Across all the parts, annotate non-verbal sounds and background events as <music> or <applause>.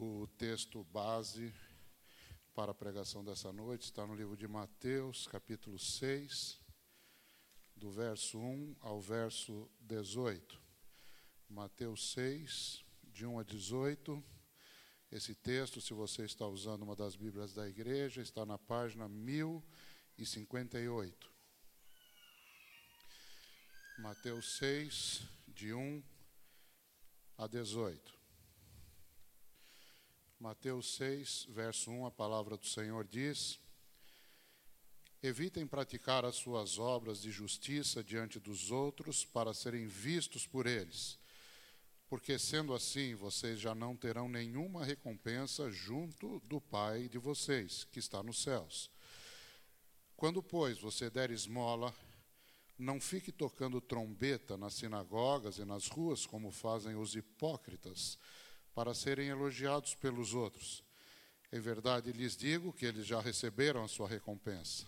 O texto base para a pregação dessa noite está no livro de Mateus, capítulo 6, do verso 1 ao verso 18. Mateus 6, de 1 a 18. Esse texto, se você está usando uma das Bíblias da igreja, está na página 1058. Mateus 6, de 1 a 18. Mateus 6, verso 1, a palavra do Senhor diz: Evitem praticar as suas obras de justiça diante dos outros para serem vistos por eles, porque sendo assim vocês já não terão nenhuma recompensa junto do Pai de vocês, que está nos céus. Quando, pois, você der esmola, não fique tocando trombeta nas sinagogas e nas ruas, como fazem os hipócritas para serem elogiados pelos outros. Em verdade lhes digo que eles já receberam a sua recompensa.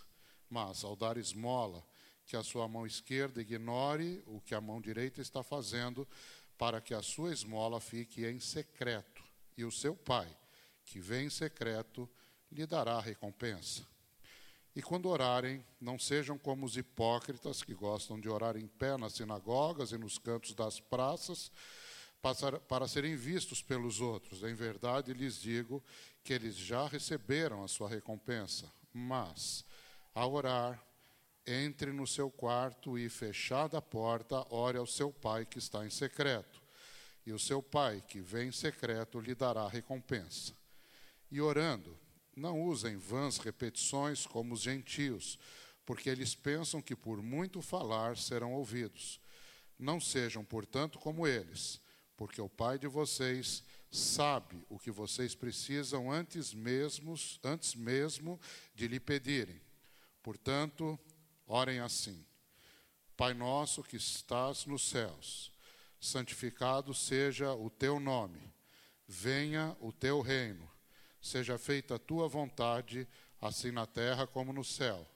Mas, ao dar esmola, que a sua mão esquerda ignore o que a mão direita está fazendo, para que a sua esmola fique em secreto, e o seu pai, que vem em secreto, lhe dará a recompensa. E quando orarem, não sejam como os hipócritas que gostam de orar em pé nas sinagogas e nos cantos das praças, para serem vistos pelos outros. Em verdade, lhes digo que eles já receberam a sua recompensa. Mas, ao orar, entre no seu quarto e, fechada a porta, ore ao seu pai que está em secreto. E o seu pai, que vem em secreto, lhe dará recompensa. E orando, não usem vãs repetições como os gentios, porque eles pensam que por muito falar serão ouvidos. Não sejam, portanto, como eles porque o Pai de vocês sabe o que vocês precisam antes mesmo, antes mesmo de lhe pedirem. Portanto, orem assim: Pai nosso que estás nos céus, santificado seja o teu nome. Venha o teu reino. Seja feita a tua vontade, assim na terra como no céu.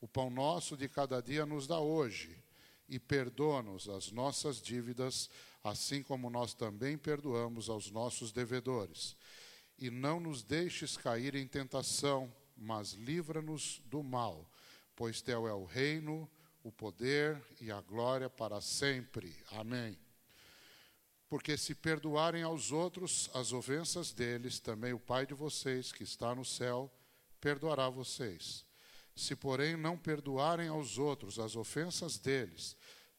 O pão nosso de cada dia nos dá hoje e perdoa-nos as nossas dívidas, assim como nós também perdoamos aos nossos devedores. E não nos deixes cair em tentação, mas livra-nos do mal, pois teu é o reino, o poder e a glória para sempre. Amém. Porque se perdoarem aos outros as ofensas deles, também o Pai de vocês, que está no céu, perdoará vocês. Se, porém, não perdoarem aos outros as ofensas deles,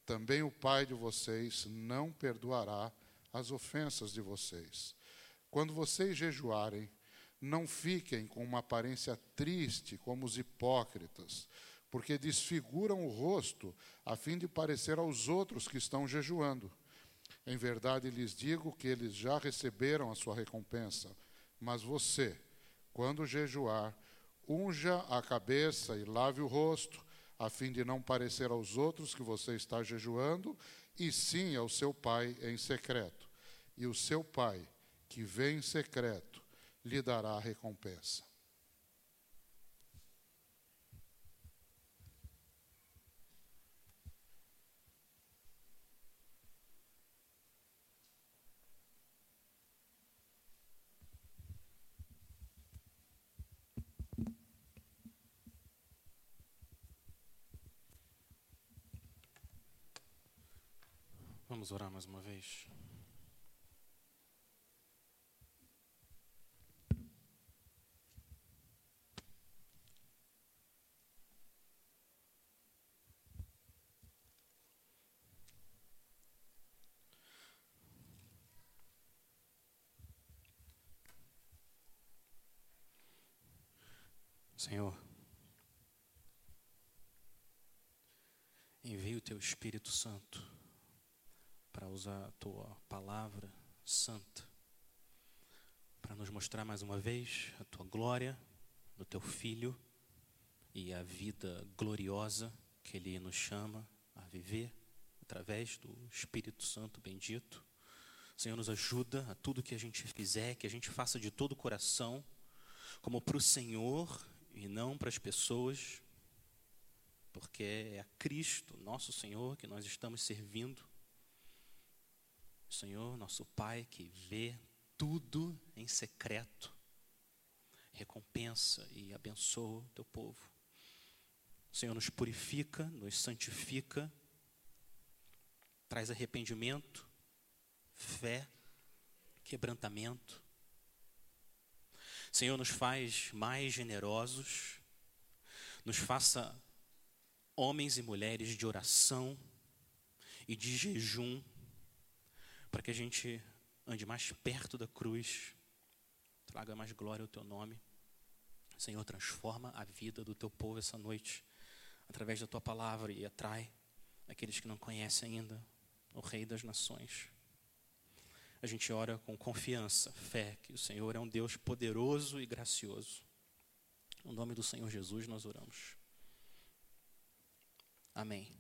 também o Pai de vocês não perdoará as ofensas de vocês. Quando vocês jejuarem, não fiquem com uma aparência triste como os hipócritas, porque desfiguram o rosto a fim de parecer aos outros que estão jejuando. Em verdade lhes digo que eles já receberam a sua recompensa. Mas você, quando jejuar, unja a cabeça e lave o rosto, a fim de não parecer aos outros que você está jejuando, e sim ao seu pai em secreto. E o seu pai, que vem em secreto, lhe dará a recompensa. Vamos orar mais uma vez. Senhor, envia o teu Espírito Santo para usar a tua palavra santa, para nos mostrar mais uma vez a tua glória no teu filho e a vida gloriosa que ele nos chama a viver através do Espírito Santo bendito. Senhor, nos ajuda a tudo que a gente fizer, que a gente faça de todo o coração, como para o Senhor e não para as pessoas, porque é a Cristo, nosso Senhor, que nós estamos servindo. Senhor, nosso Pai que vê tudo em secreto. Recompensa e abençoa o teu povo. O Senhor nos purifica, nos santifica, traz arrependimento, fé, quebrantamento. Senhor, nos faz mais generosos, nos faça homens e mulheres de oração e de jejum, para que a gente ande mais perto da cruz, traga mais glória ao teu nome. Senhor, transforma a vida do teu povo essa noite, através da tua palavra, e atrai aqueles que não conhecem ainda o Rei das Nações. A gente ora com confiança, fé, que o Senhor é um Deus poderoso e gracioso. No nome do Senhor Jesus nós oramos. Amém.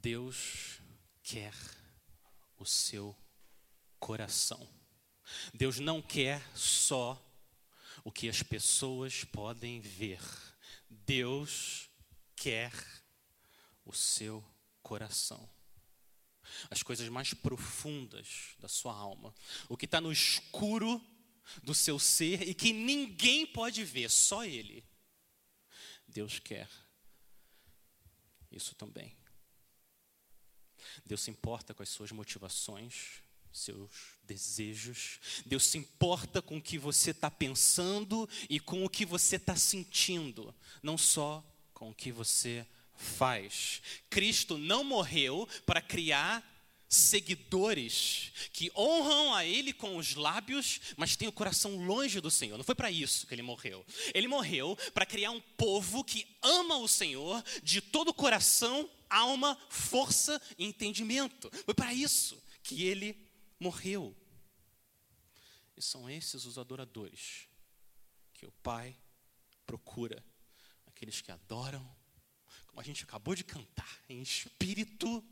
Deus quer o seu coração. Deus não quer só o que as pessoas podem ver. Deus quer o seu coração. As coisas mais profundas da sua alma. O que está no escuro do seu ser e que ninguém pode ver, só Ele. Deus quer isso também. Deus se importa com as suas motivações, seus desejos. Deus se importa com o que você está pensando e com o que você está sentindo, não só com o que você faz. Cristo não morreu para criar seguidores que honram a Ele com os lábios, mas têm o coração longe do Senhor. Não foi para isso que Ele morreu. Ele morreu para criar um povo que ama o Senhor de todo o coração, alma, força e entendimento. Foi para isso que Ele morreu. E são esses os adoradores que o Pai procura, aqueles que adoram, como a gente acabou de cantar, em espírito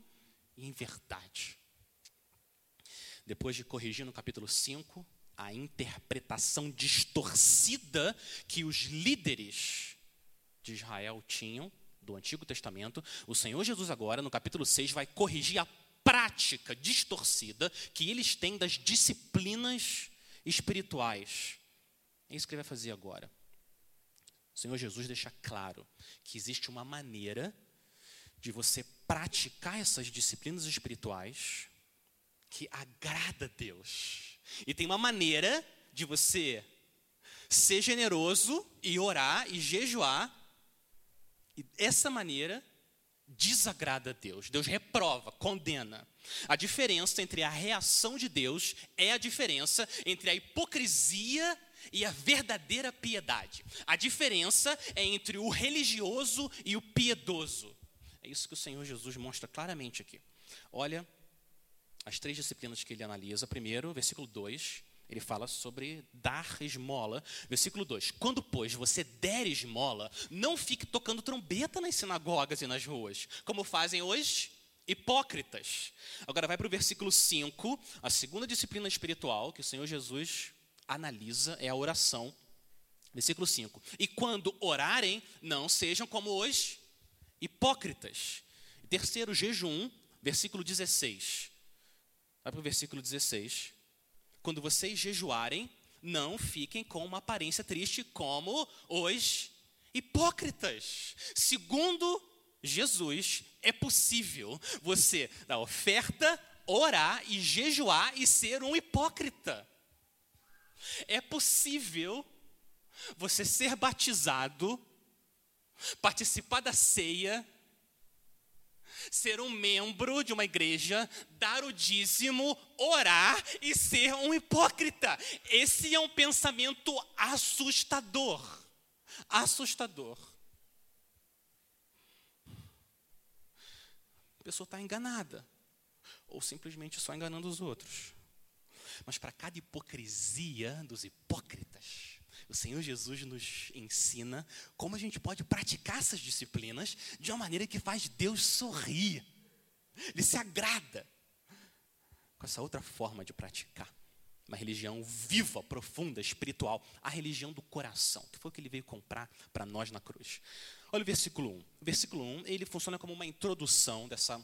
em verdade. Depois de corrigir no capítulo 5 a interpretação distorcida que os líderes de Israel tinham do Antigo Testamento, o Senhor Jesus agora, no capítulo 6, vai corrigir a prática distorcida que eles têm das disciplinas espirituais. É isso que ele vai fazer agora. O Senhor Jesus deixa claro que existe uma maneira de você praticar essas disciplinas espirituais que agrada a Deus. E tem uma maneira de você ser generoso e orar e jejuar. E essa maneira desagrada a Deus. Deus reprova, condena. A diferença entre a reação de Deus é a diferença entre a hipocrisia e a verdadeira piedade. A diferença é entre o religioso e o piedoso. É isso que o Senhor Jesus mostra claramente aqui. Olha as três disciplinas que ele analisa. Primeiro, versículo 2, ele fala sobre dar esmola. Versículo 2: Quando, pois, você der esmola, não fique tocando trombeta nas sinagogas e nas ruas, como fazem hoje hipócritas. Agora vai para o versículo 5, a segunda disciplina espiritual que o Senhor Jesus analisa é a oração. Versículo 5: E quando orarem, não sejam como os hipócritas. Terceiro, jejum, versículo 16. Vai para o versículo 16. Quando vocês jejuarem, não fiquem com uma aparência triste como os hipócritas. Segundo Jesus, é possível você dar oferta, orar e jejuar e ser um hipócrita. É possível você ser batizado participar da ceia, ser um membro de uma igreja, dar o dízimo, orar e ser um hipócrita. Esse é um pensamento assustador. Assustador. A pessoa está enganada, ou simplesmente só enganando os outros. Mas para cada hipocrisia dos hipócritas, o Senhor Jesus nos ensina como a gente pode praticar essas disciplinas de uma maneira que faz Deus sorrir. Ele se agrada com essa outra forma de praticar. Uma religião viva, profunda, espiritual. A religião do coração, que foi o que ele veio comprar para nós na cruz. Olha o versículo 1. O versículo 1, ele funciona como uma introdução dessa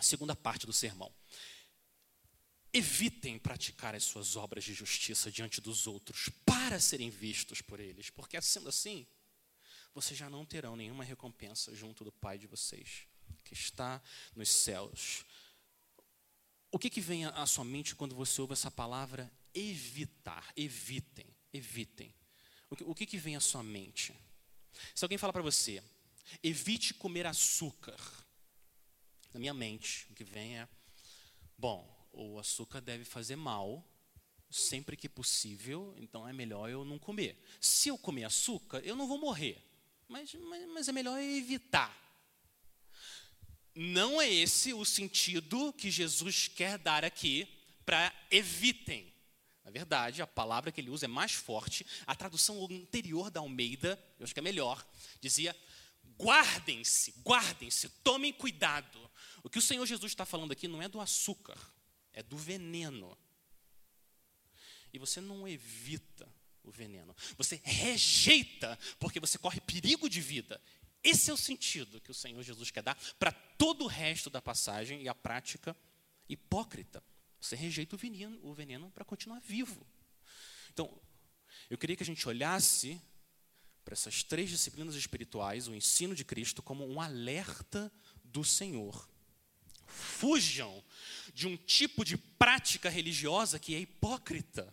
Segunda parte do sermão. Evitem praticar as suas obras de justiça diante dos outros para serem vistos por eles, porque sendo assim, vocês já não terão nenhuma recompensa junto do Pai de vocês, que está nos céus. O que, que vem à sua mente quando você ouve essa palavra evitar? Evitem, evitem. O que, o que, que vem à sua mente? Se alguém falar para você, evite comer açúcar, na minha mente, o que vem é, bom, o açúcar deve fazer mal sempre que possível, então é melhor eu não comer. Se eu comer açúcar, eu não vou morrer, mas, mas, mas é melhor evitar. Não é esse o sentido que Jesus quer dar aqui para evitem. Na verdade, a palavra que ele usa é mais forte. A tradução anterior da Almeida, eu acho que é melhor, dizia: guardem-se, guardem-se, tomem cuidado. O que o Senhor Jesus está falando aqui não é do açúcar, é do veneno. E você não evita o veneno, você rejeita, porque você corre perigo de vida. Esse é o sentido que o Senhor Jesus quer dar para todo o resto da passagem e a prática hipócrita. Você rejeita o veneno, o veneno para continuar vivo. Então, eu queria que a gente olhasse para essas três disciplinas espirituais, o ensino de Cristo, como um alerta do Senhor Fujam de um tipo de prática religiosa que é hipócrita,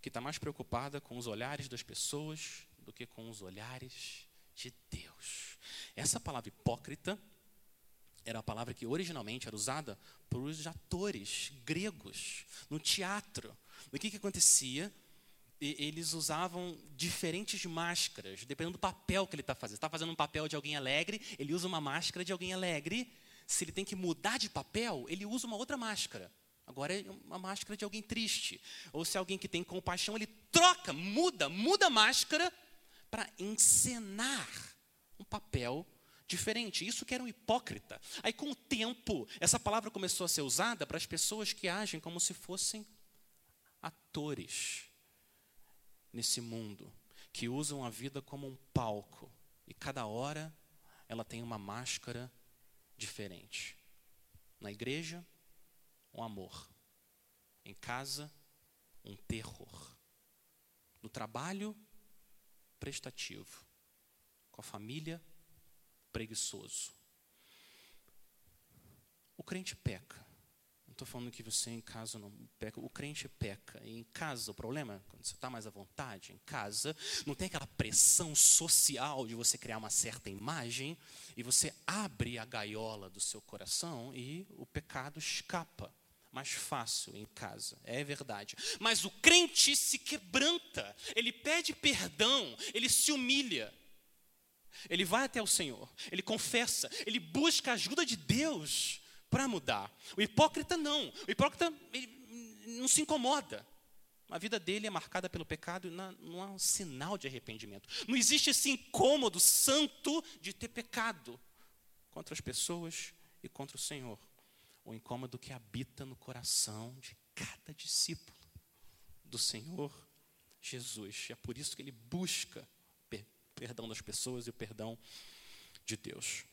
que está mais preocupada com os olhares das pessoas do que com os olhares de Deus. Essa palavra hipócrita era a palavra que originalmente era usada por os atores gregos no teatro. O que, que acontecia? eles usavam diferentes máscaras, dependendo do papel que ele está fazendo. Está fazendo um papel de alguém alegre, ele usa uma máscara de alguém alegre se ele tem que mudar de papel, ele usa uma outra máscara. Agora é uma máscara de alguém triste. Ou se é alguém que tem compaixão, ele troca, muda, muda a máscara para encenar um papel diferente. Isso que era um hipócrita. Aí, com o tempo, essa palavra começou a ser usada para as pessoas que agem como se fossem atores nesse mundo, que usam a vida como um palco. E cada hora ela tem uma máscara diferente. Na igreja, um amor. Em casa, um terror. No trabalho, prestativo. Com a família, preguiçoso. O crente peca. Estou falando que você em casa não peca. O crente peca. E em casa, o problema, é quando você está mais à vontade, em casa, não tem aquela pressão social de você criar uma certa imagem e você abre a gaiola do seu coração e o pecado escapa mais fácil em casa, é verdade. Mas o crente se quebranta, ele pede perdão, ele se humilha. Ele vai até o Senhor, ele confessa, ele busca a ajuda de Deus para mudar. O hipócrita não. O hipócrita não se incomoda. A vida dele é marcada pelo pecado e não há um sinal de arrependimento. Não existe esse incômodo santo de ter pecado contra as pessoas e contra o Senhor. O incômodo que habita no coração de cada discípulo do Senhor Jesus. É por isso que ele busca perdão das pessoas e o perdão de Deus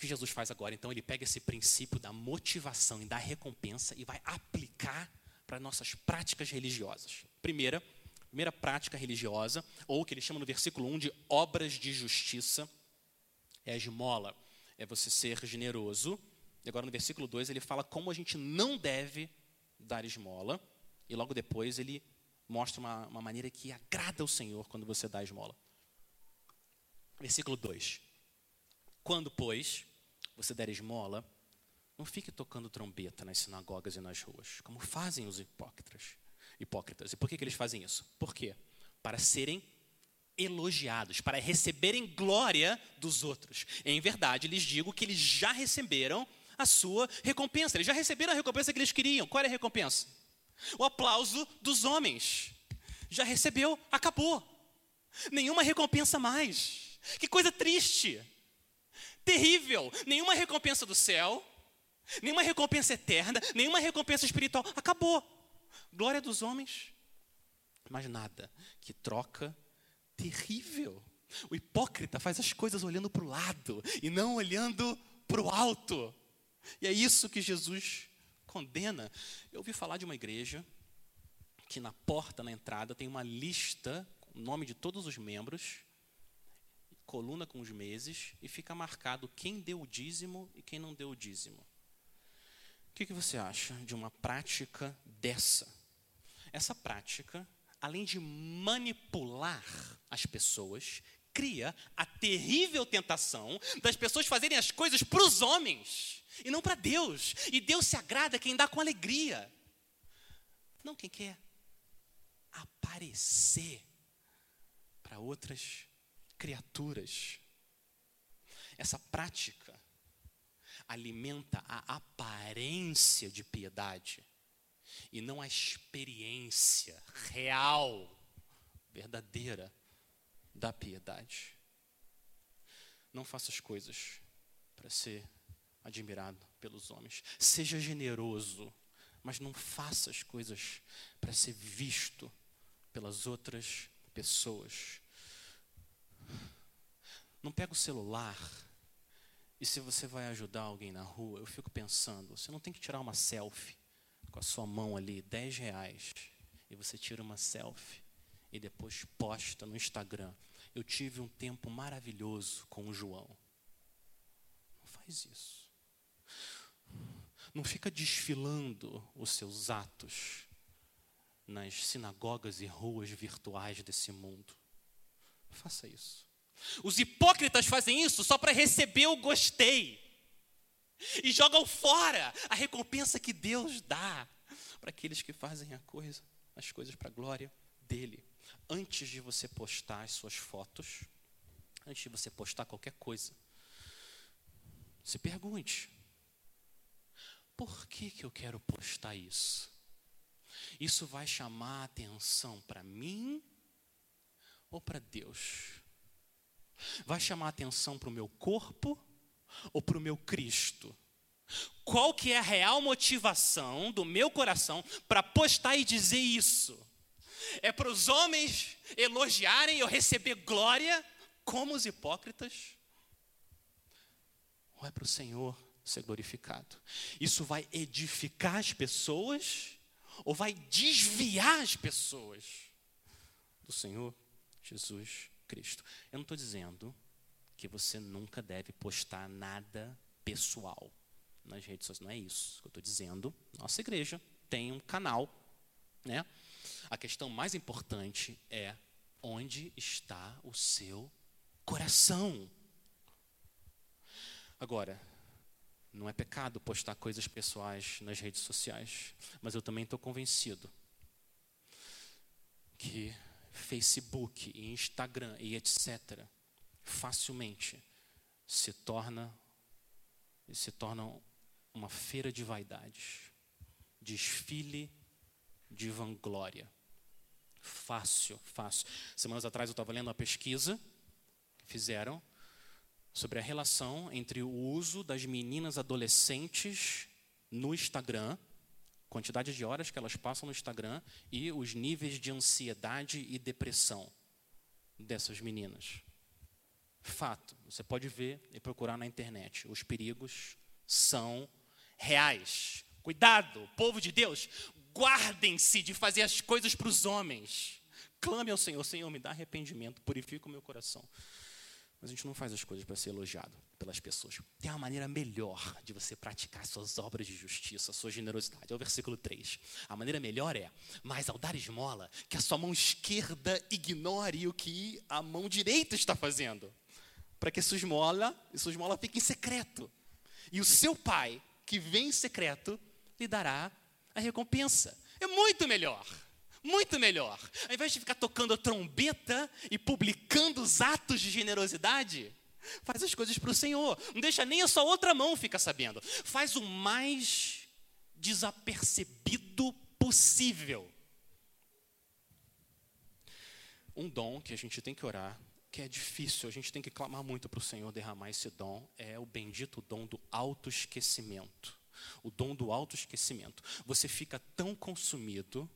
que Jesus faz agora? Então, ele pega esse princípio da motivação e da recompensa e vai aplicar para nossas práticas religiosas. Primeira, primeira prática religiosa, ou que ele chama no versículo 1 de obras de justiça, é a esmola, é você ser generoso. E agora no versículo 2 ele fala como a gente não deve dar esmola, e logo depois ele mostra uma, uma maneira que agrada ao Senhor quando você dá esmola. Versículo 2. Quando, pois, você der esmola, não fique tocando trombeta nas sinagogas e nas ruas, como fazem os hipócritas. hipócritas. E por que, que eles fazem isso? Por quê? Para serem elogiados, para receberem glória dos outros. Em verdade, lhes digo que eles já receberam a sua recompensa. Eles já receberam a recompensa que eles queriam. Qual era a recompensa? O aplauso dos homens. Já recebeu, acabou. Nenhuma recompensa mais. Que coisa triste terrível. Nenhuma recompensa do céu, nenhuma recompensa eterna, nenhuma recompensa espiritual. Acabou. Glória dos homens, mas nada. Que troca terrível. O hipócrita faz as coisas olhando para o lado e não olhando para o alto. E é isso que Jesus condena. Eu ouvi falar de uma igreja que na porta, na entrada, tem uma lista, o nome de todos os membros, coluna com os meses, e fica marcado quem deu o dízimo e quem não deu o dízimo. O que, que você acha de uma prática dessa? Essa prática, além de manipular as pessoas, cria a terrível tentação das pessoas fazerem as coisas para os homens e não para Deus. E Deus se agrada quem dá com alegria, não quem quer aparecer para outras criaturas. Essa prática alimenta a aparência de piedade e não a experiência real, verdadeira da piedade. Não faça as coisas para ser admirado pelos homens. Seja generoso, mas não faça as coisas para ser visto pelas outras pessoas. Não pega o celular e se você vai ajudar alguém na rua, eu fico pensando, você não tem que tirar uma selfie com a sua mão ali, 10 reais, e você tira uma selfie e depois posta no Instagram. Eu tive um tempo maravilhoso com o João. Não faz isso. Não fica desfilando os seus atos nas sinagogas e ruas virtuais desse mundo. Faça isso. Os hipócritas fazem isso só para receber o gostei. E jogam fora a recompensa que Deus dá para aqueles que fazem coisa, as coisas para a glória dele. Antes de você postar as suas fotos, antes de você postar qualquer coisa, se pergunte: por que, que eu quero postar isso? Isso vai chamar a atenção para mim ou para Deus? Vai chamar atenção para o meu corpo ou para o meu Cristo? Qual que é a real motivação do meu coração para postar e dizer isso? É para os homens elogiarem e eu receber glória como os hipócritas? Ou é para o Senhor ser glorificado? Isso vai edificar as pessoas ou vai desviar as pessoas do Senhor Jesus Cristo. Eu não estou dizendo que você nunca deve postar nada pessoal nas redes sociais. Não é isso que eu estou dizendo. Nossa igreja tem um canal, né? A questão mais importante é onde está o seu coração. Agora, não é pecado postar coisas pessoais nas redes sociais, mas eu também estou convencido que Facebook e Instagram e etc. facilmente se torna se tornam uma feira de vaidades, desfile de vanglória. Fácil, fácil. Semanas atrás eu estava lendo uma pesquisa que fizeram sobre a relação entre o uso das meninas adolescentes no Instagram quantidade de horas que elas passam no Instagram e os níveis de ansiedade e depressão dessas meninas. Fato, você pode ver e procurar na internet. Os perigos são reais. Cuidado, povo de Deus, guardem-se de fazer as coisas para os homens. Clame ao Senhor, Senhor, me dá arrependimento, purifica o meu coração. Mas a gente não faz as coisas para ser elogiado pelas pessoas. Tem uma maneira melhor de você praticar suas obras de justiça, sua generosidade. É o versículo 3. A maneira melhor é, mas ao dar esmola, que a sua mão esquerda ignore o que a mão direita está fazendo. Para que sua esmola, sua esmola fique em secreto. E o seu pai, que vem em secreto, lhe dará a recompensa. É muito melhor. Muito melhor. Ao invés de ficar tocando a trombeta e publicando os atos de generosidade, faz as coisas para o Senhor. Não deixa nem a sua outra mão ficar sabendo. Faz o mais desapercebido possível. Um dom que a gente tem que orar, que é difícil, a gente tem que clamar muito para o Senhor derramar esse dom, é o bendito dom do autoesquecimento. O dom do autoesquecimento. Você fica tão consumido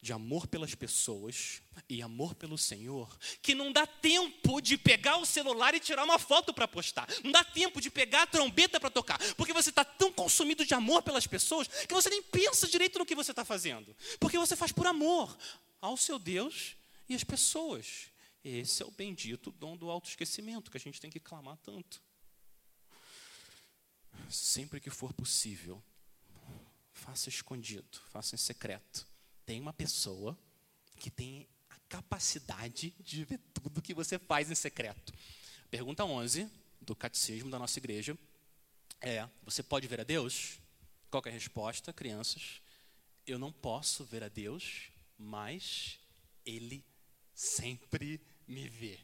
de amor pelas pessoas e amor pelo Senhor, que não dá tempo de pegar o celular e tirar uma foto para postar, não dá tempo de pegar a trombeta para tocar, porque você está tão consumido de amor pelas pessoas que você nem pensa direito no que você está fazendo, porque você faz por amor ao seu Deus e às pessoas. Esse é o bendito dom do autoesquecimento que a gente tem que clamar tanto. Sempre que for possível, faça escondido, faça em secreto tem uma pessoa que tem a capacidade de ver tudo que você faz em secreto. Pergunta 11 do catecismo da nossa igreja é: Você pode ver a Deus? Qual é a resposta, crianças? Eu não posso ver a Deus, mas Ele sempre me vê.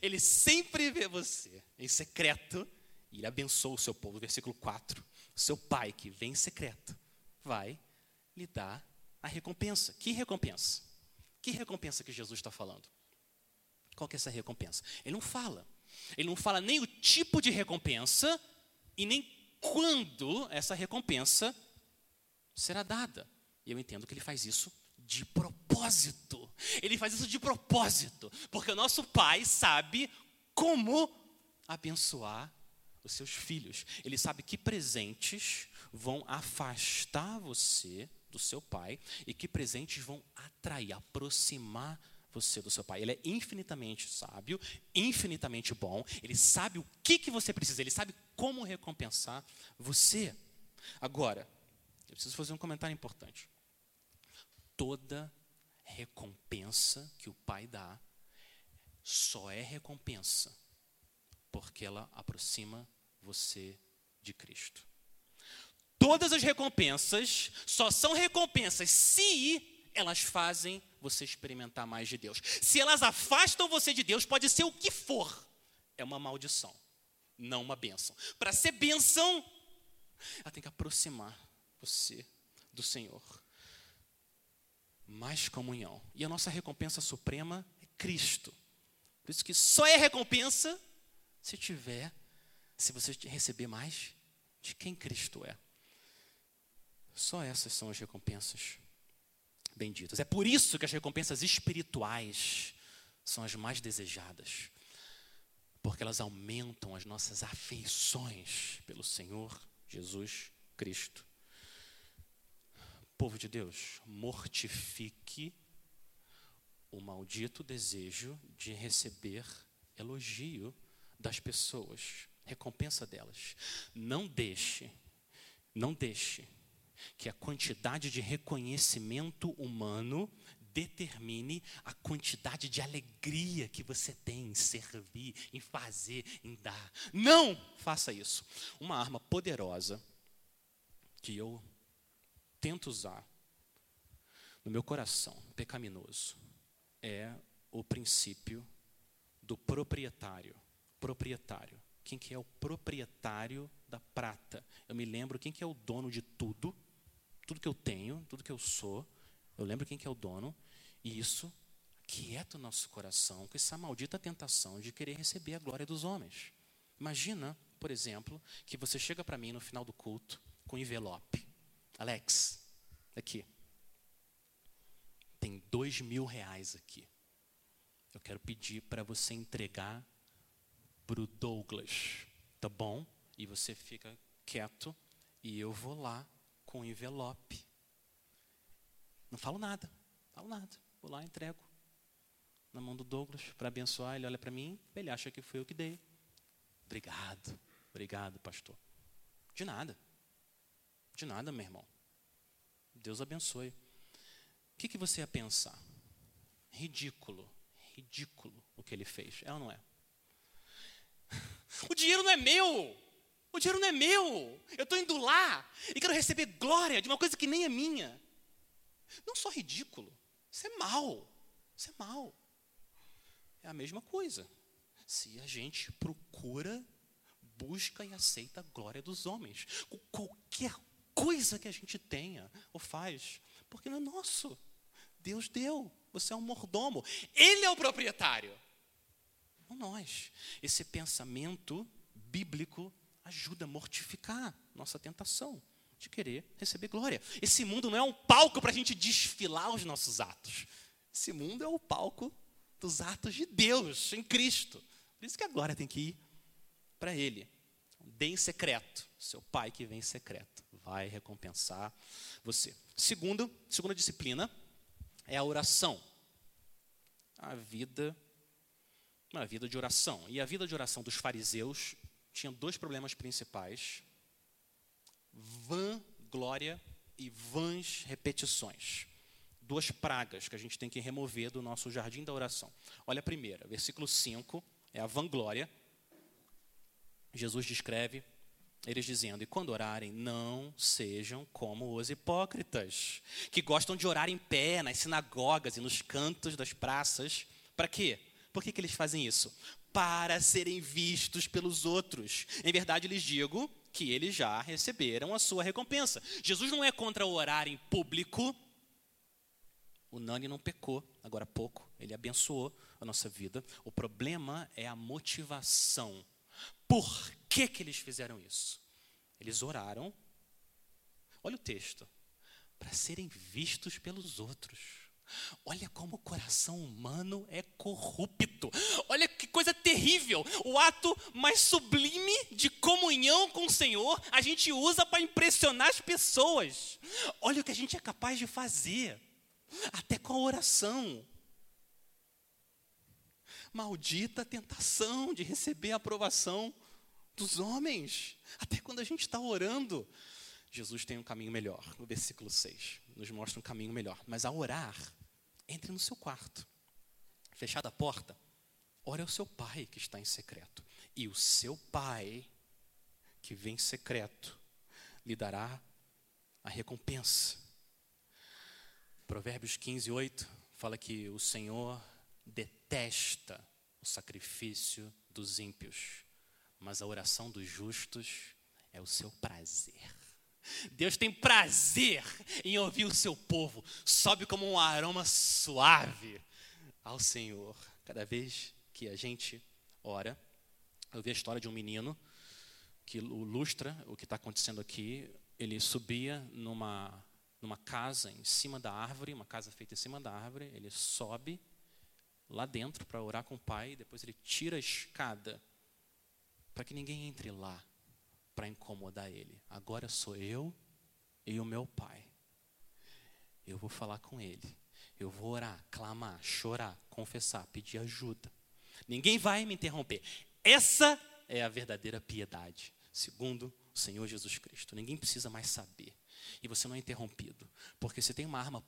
Ele sempre vê você em secreto e Ele abençoa o seu povo. Versículo 4. Seu pai que vem em secreto vai lhe dar a recompensa. Que recompensa? Que recompensa que Jesus está falando? Qual que é essa recompensa? Ele não fala. Ele não fala nem o tipo de recompensa e nem quando essa recompensa será dada. E eu entendo que ele faz isso de propósito. Ele faz isso de propósito, porque o nosso Pai sabe como abençoar os seus filhos. Ele sabe que presentes vão afastar você do seu pai e que presentes vão atrair, aproximar você do seu pai. Ele é infinitamente sábio, infinitamente bom. Ele sabe o que, que você precisa, ele sabe como recompensar você. Agora, eu preciso fazer um comentário importante. Toda recompensa que o pai dá só é recompensa porque ela aproxima você de Cristo. Todas as recompensas só são recompensas se elas fazem você experimentar mais de Deus. Se elas afastam você de Deus, pode ser o que for, é uma maldição, não uma bênção. Para ser bênção, ela tem que aproximar você do Senhor. Mais comunhão. E a nossa recompensa suprema é Cristo. Por isso que só é recompensa se tiver, se você receber mais de quem Cristo é. Só essas são as recompensas benditas. É por isso que as recompensas espirituais são as mais desejadas, porque elas aumentam as nossas afeições pelo Senhor Jesus Cristo. Povo de Deus, mortifique o maldito desejo de receber elogio das pessoas, recompensa delas. Não deixe, não deixe que a quantidade de reconhecimento humano determine a quantidade de alegria que você tem em servir, em fazer, em dar. Não faça isso. Uma arma poderosa que eu tento usar no meu coração pecaminoso é o princípio do proprietário. Proprietário. Quem que é o proprietário da prata? Eu me lembro quem que é o dono de tudo tudo que eu tenho, tudo que eu sou, eu lembro quem que é o dono, e isso quieta o nosso coração com essa maldita tentação de querer receber a glória dos homens. Imagina, por exemplo, que você chega para mim no final do culto com um envelope. Alex, aqui. Tem dois mil reais aqui. Eu quero pedir para você entregar para o Douglas, tá bom? E você fica quieto e eu vou lá com envelope. Não falo nada, falo nada. Vou lá, entrego na mão do Douglas para abençoar. Ele olha para mim, ele acha que foi eu que dei. Obrigado, obrigado, pastor. De nada, de nada, meu irmão. Deus abençoe. O que, que você ia pensar? Ridículo, ridículo o que ele fez. É ou não é? <laughs> O dinheiro não é meu. O dinheiro não é meu. Eu estou indo lá e quero receber glória de uma coisa que nem é minha. Não só ridículo. Isso é mal. Isso é mal. É a mesma coisa. Se a gente procura, busca e aceita a glória dos homens. Qualquer coisa que a gente tenha ou faz. Porque não é nosso. Deus deu. Você é um mordomo. Ele é o proprietário. Não nós. Esse pensamento bíblico ajuda a mortificar nossa tentação de querer receber glória. Esse mundo não é um palco para a gente desfilar os nossos atos. Esse mundo é o palco dos atos de Deus em Cristo. Por isso que a glória tem que ir para Ele. Dê em secreto. Seu pai que vem em secreto vai recompensar você. Segundo, segunda disciplina é a oração. A vida, uma vida de oração. E a vida de oração dos fariseus tinha dois problemas principais: vã glória e vãs repetições. Duas pragas que a gente tem que remover do nosso jardim da oração. Olha a primeira, versículo 5, é a vanglória. Jesus descreve eles dizendo: E quando orarem, não sejam como os hipócritas, que gostam de orar em pé nas sinagogas e nos cantos das praças. Para quê? Por que, que eles fazem isso? Para serem vistos pelos outros. Em verdade, lhes digo que eles já receberam a sua recompensa. Jesus não é contra orar em público. O Nani não pecou, agora há pouco, ele abençoou a nossa vida. O problema é a motivação. Por que, que eles fizeram isso? Eles oraram, olha o texto, para serem vistos pelos outros. Olha como o coração humano é corrupto. Olha que coisa terrível. O ato mais sublime de comunhão com o Senhor, a gente usa para impressionar as pessoas. Olha o que a gente é capaz de fazer, até com a oração. Maldita tentação de receber a aprovação dos homens. Até quando a gente está orando, Jesus tem um caminho melhor. O versículo 6 nos mostra um caminho melhor. Mas a orar, entre no seu quarto. Fechada a porta, ore ao seu pai que está em secreto. E o seu pai, que vem em secreto, lhe dará a recompensa. Provérbios 15, 8 fala que o Senhor detesta o sacrifício dos ímpios, mas a oração dos justos é o seu prazer. Deus tem prazer em ouvir o seu povo, sobe como um aroma suave ao Senhor. Cada vez que a gente ora, eu vi a história de um menino que ilustra o que está acontecendo aqui. Ele subia numa, numa casa em cima da árvore, uma casa feita em cima da árvore. Ele sobe lá dentro para orar com o pai, depois ele tira a escada para que ninguém entre lá para incomodar ele. Agora sou eu e o meu pai. Eu vou falar com ele. Eu vou orar, clamar, chorar, confessar, pedir ajuda. Ninguém vai me interromper. Essa é a verdadeira piedade, segundo o Senhor Jesus Cristo. Ninguém precisa mais saber. E você não é interrompido, porque você tem uma arma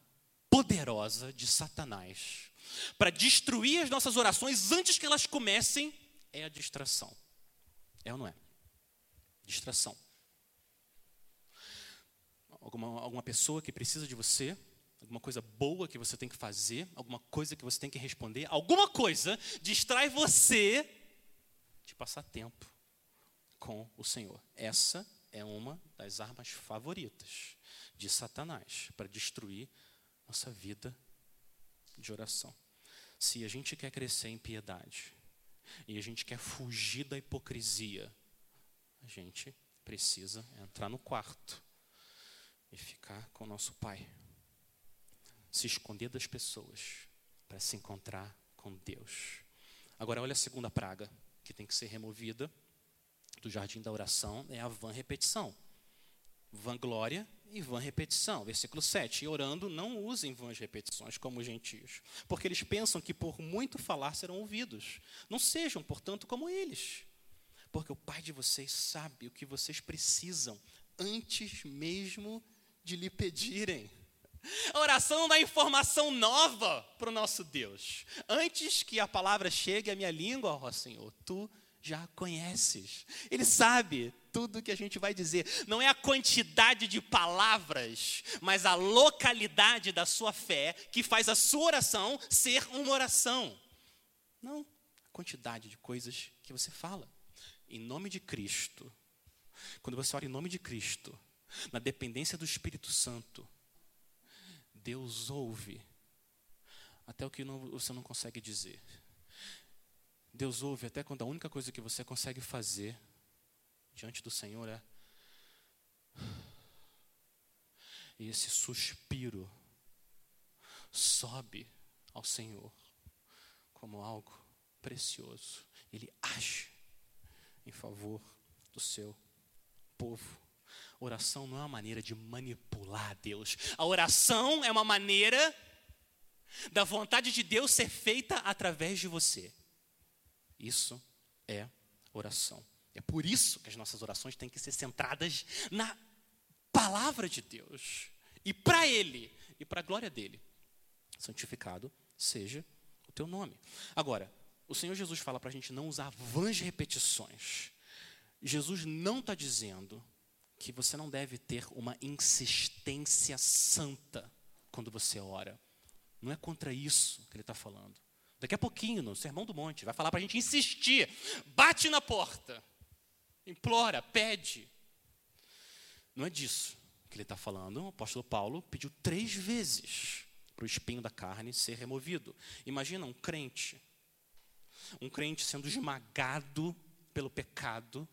poderosa de Satanás para destruir as nossas orações antes que elas comecem é a distração. É ou não é? Distração. Alguma, alguma pessoa que precisa de você, alguma coisa boa que você tem que fazer, alguma coisa que você tem que responder, alguma coisa distrai você de passar tempo com o Senhor. Essa é uma das armas favoritas de Satanás para destruir nossa vida de oração. Se a gente quer crescer em piedade, e a gente quer fugir da hipocrisia, a gente precisa entrar no quarto e ficar com o nosso Pai. Se esconder das pessoas para se encontrar com Deus. Agora, olha a segunda praga que tem que ser removida do jardim da oração: é a vã repetição. Vanglória e vã repetição. Versículo 7. E orando, não usem vãs repetições como os gentios, porque eles pensam que por muito falar serão ouvidos. Não sejam, portanto, como eles, porque o Pai de vocês sabe o que vocês precisam antes mesmo de lhe pedirem. A oração dá informação nova para o nosso Deus. Antes que a palavra chegue à minha língua, ó Senhor, tu já conheces. Ele sabe tudo que a gente vai dizer. Não é a quantidade de palavras, mas a localidade da sua fé que faz a sua oração ser uma oração. Não a quantidade de coisas que você fala. Em nome de Cristo. Quando você ora em nome de Cristo, na dependência do Espírito Santo, Deus ouve até o que não, você não consegue dizer. Deus ouve até quando a única coisa que você consegue fazer diante do Senhor é. E esse suspiro sobe ao Senhor como algo precioso. Ele age em favor do seu povo. Oração não é uma maneira de manipular Deus. A oração é uma maneira da vontade de Deus ser feita através de você. Isso é oração. É por isso que as nossas orações têm que ser centradas na palavra de Deus. E para Ele, e para a glória dele. Santificado seja o teu nome. Agora, o Senhor Jesus fala para a gente não usar vãs repetições. Jesus não está dizendo que você não deve ter uma insistência santa quando você ora. Não é contra isso que ele está falando. Daqui a pouquinho, no Sermão do Monte, vai falar para a gente insistir. Bate na porta. Implora, pede. Não é disso que ele está falando. O apóstolo Paulo pediu três vezes para o espinho da carne ser removido. Imagina um crente. Um crente sendo esmagado pelo pecado.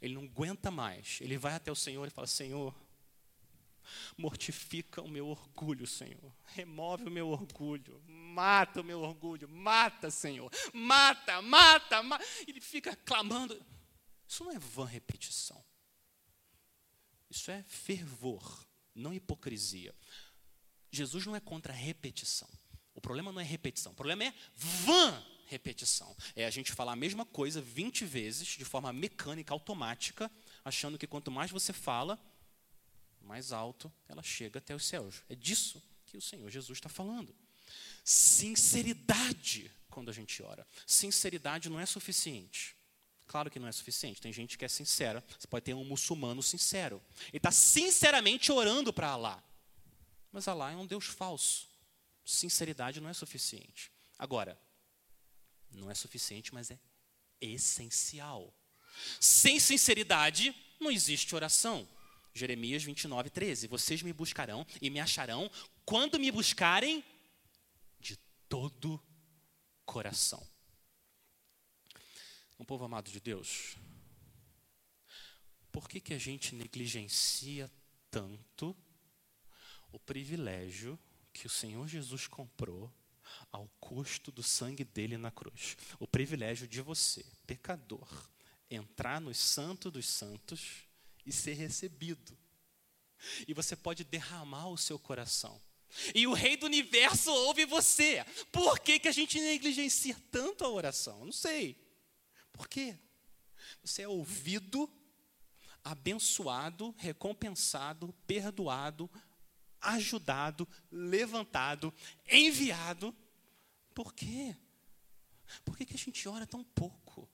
Ele não aguenta mais. Ele vai até o Senhor e fala: Senhor, Mortifica o meu orgulho, Senhor. Remove o meu orgulho. Mata o meu orgulho. Mata, Senhor. Mata, mata, mata. Ele fica clamando. Isso não é vã repetição. Isso é fervor, não hipocrisia. Jesus não é contra a repetição. O problema não é repetição. O problema é vã repetição. É a gente falar a mesma coisa 20 vezes de forma mecânica, automática, achando que quanto mais você fala, mais alto, ela chega até os céus. É disso que o Senhor Jesus está falando. Sinceridade quando a gente ora. Sinceridade não é suficiente. Claro que não é suficiente. Tem gente que é sincera. Você pode ter um muçulmano sincero. Ele está sinceramente orando para Alá. Mas Alá é um Deus falso. Sinceridade não é suficiente. Agora, não é suficiente, mas é essencial. Sem sinceridade, não existe oração. Jeremias 29, 13. Vocês me buscarão e me acharão quando me buscarem de todo coração. Um povo amado de Deus, por que, que a gente negligencia tanto o privilégio que o Senhor Jesus comprou ao custo do sangue dele na cruz? O privilégio de você, pecador, entrar no Santo dos Santos e ser recebido. E você pode derramar o seu coração. E o Rei do Universo ouve você. Por que, que a gente negligencia tanto a oração? Não sei. Por quê? Você é ouvido, abençoado, recompensado, perdoado, ajudado, levantado, enviado. Por quê? Por que, que a gente ora tão pouco?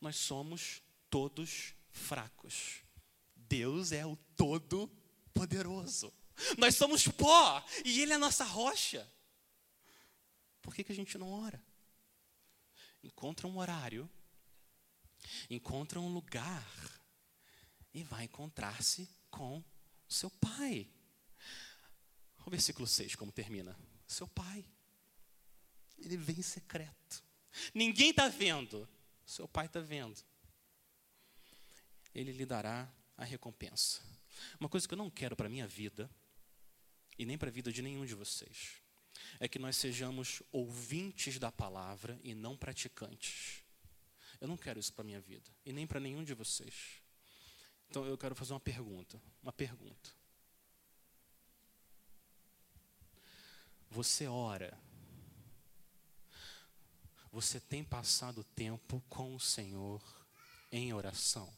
Nós somos todos fracos. Deus é o Todo-Poderoso. Nós somos pó e Ele é a nossa rocha. Por que, que a gente não ora? Encontra um horário, encontra um lugar e vai encontrar-se com seu pai. O versículo 6, como termina? Seu pai. Ele vem em secreto. Ninguém está vendo. Seu pai está vendo ele lhe dará a recompensa. Uma coisa que eu não quero para a minha vida, e nem para a vida de nenhum de vocês, é que nós sejamos ouvintes da palavra e não praticantes. Eu não quero isso para a minha vida, e nem para nenhum de vocês. Então eu quero fazer uma pergunta, uma pergunta. Você ora? Você tem passado tempo com o Senhor em oração?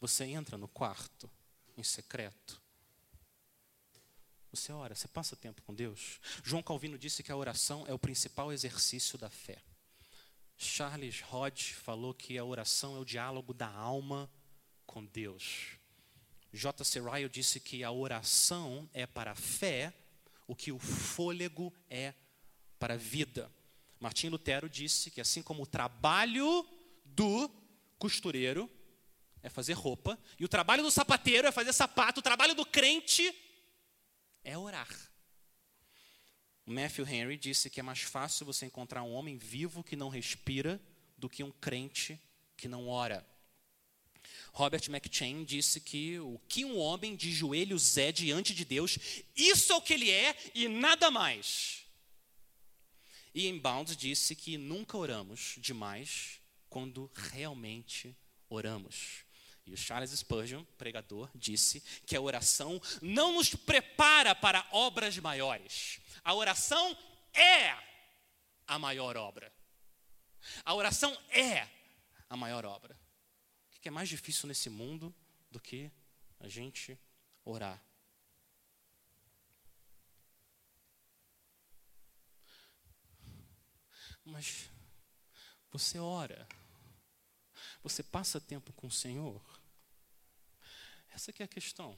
Você entra no quarto, em secreto. Você ora, você passa tempo com Deus. João Calvino disse que a oração é o principal exercício da fé. Charles Hodge falou que a oração é o diálogo da alma com Deus. J.C. Ryle disse que a oração é para a fé o que o fôlego é para a vida. Martim Lutero disse que assim como o trabalho do costureiro é fazer roupa, e o trabalho do sapateiro é fazer sapato, o trabalho do crente é orar. Matthew Henry disse que é mais fácil você encontrar um homem vivo que não respira do que um crente que não ora. Robert McChain disse que o que um homem de joelhos é diante de Deus, isso é o que ele é e nada mais. Ian Bounds disse que nunca oramos demais quando realmente oramos. E o Charles Spurgeon, pregador, disse que a oração não nos prepara para obras maiores. A oração é a maior obra. A oração é a maior obra. Que é mais difícil nesse mundo do que a gente orar? Mas você ora, você passa tempo com o Senhor. Essa é a questão.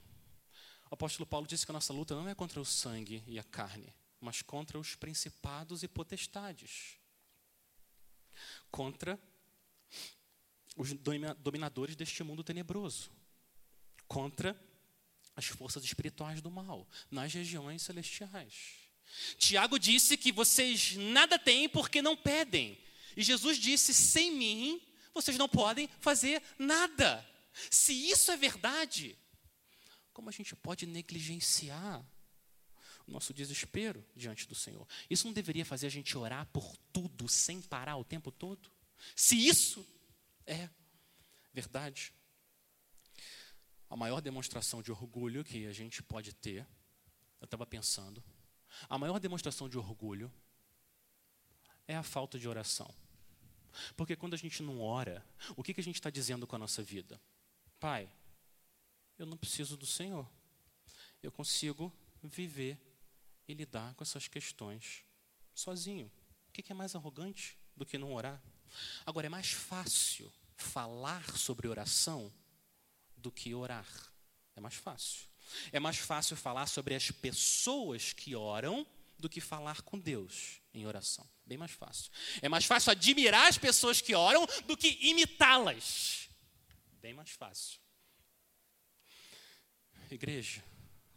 O apóstolo Paulo disse que a nossa luta não é contra o sangue e a carne, mas contra os principados e potestades. Contra os dominadores deste mundo tenebroso. Contra as forças espirituais do mal nas regiões celestiais. Tiago disse que vocês nada têm porque não pedem. E Jesus disse: sem mim, vocês não podem fazer nada. Se isso é verdade, como a gente pode negligenciar o nosso desespero diante do Senhor? Isso não deveria fazer a gente orar por tudo sem parar o tempo todo? Se isso é verdade. A maior demonstração de orgulho que a gente pode ter, eu estava pensando, a maior demonstração de orgulho é a falta de oração. Porque quando a gente não ora, o que, que a gente está dizendo com a nossa vida? Pai, eu não preciso do Senhor. Eu consigo viver e lidar com essas questões sozinho. O que, que é mais arrogante do que não orar? Agora, é mais fácil falar sobre oração do que orar. É mais fácil. É mais fácil falar sobre as pessoas que oram do que falar com Deus em oração. Bem mais fácil. É mais fácil admirar as pessoas que oram do que imitá-las. Bem mais fácil. Igreja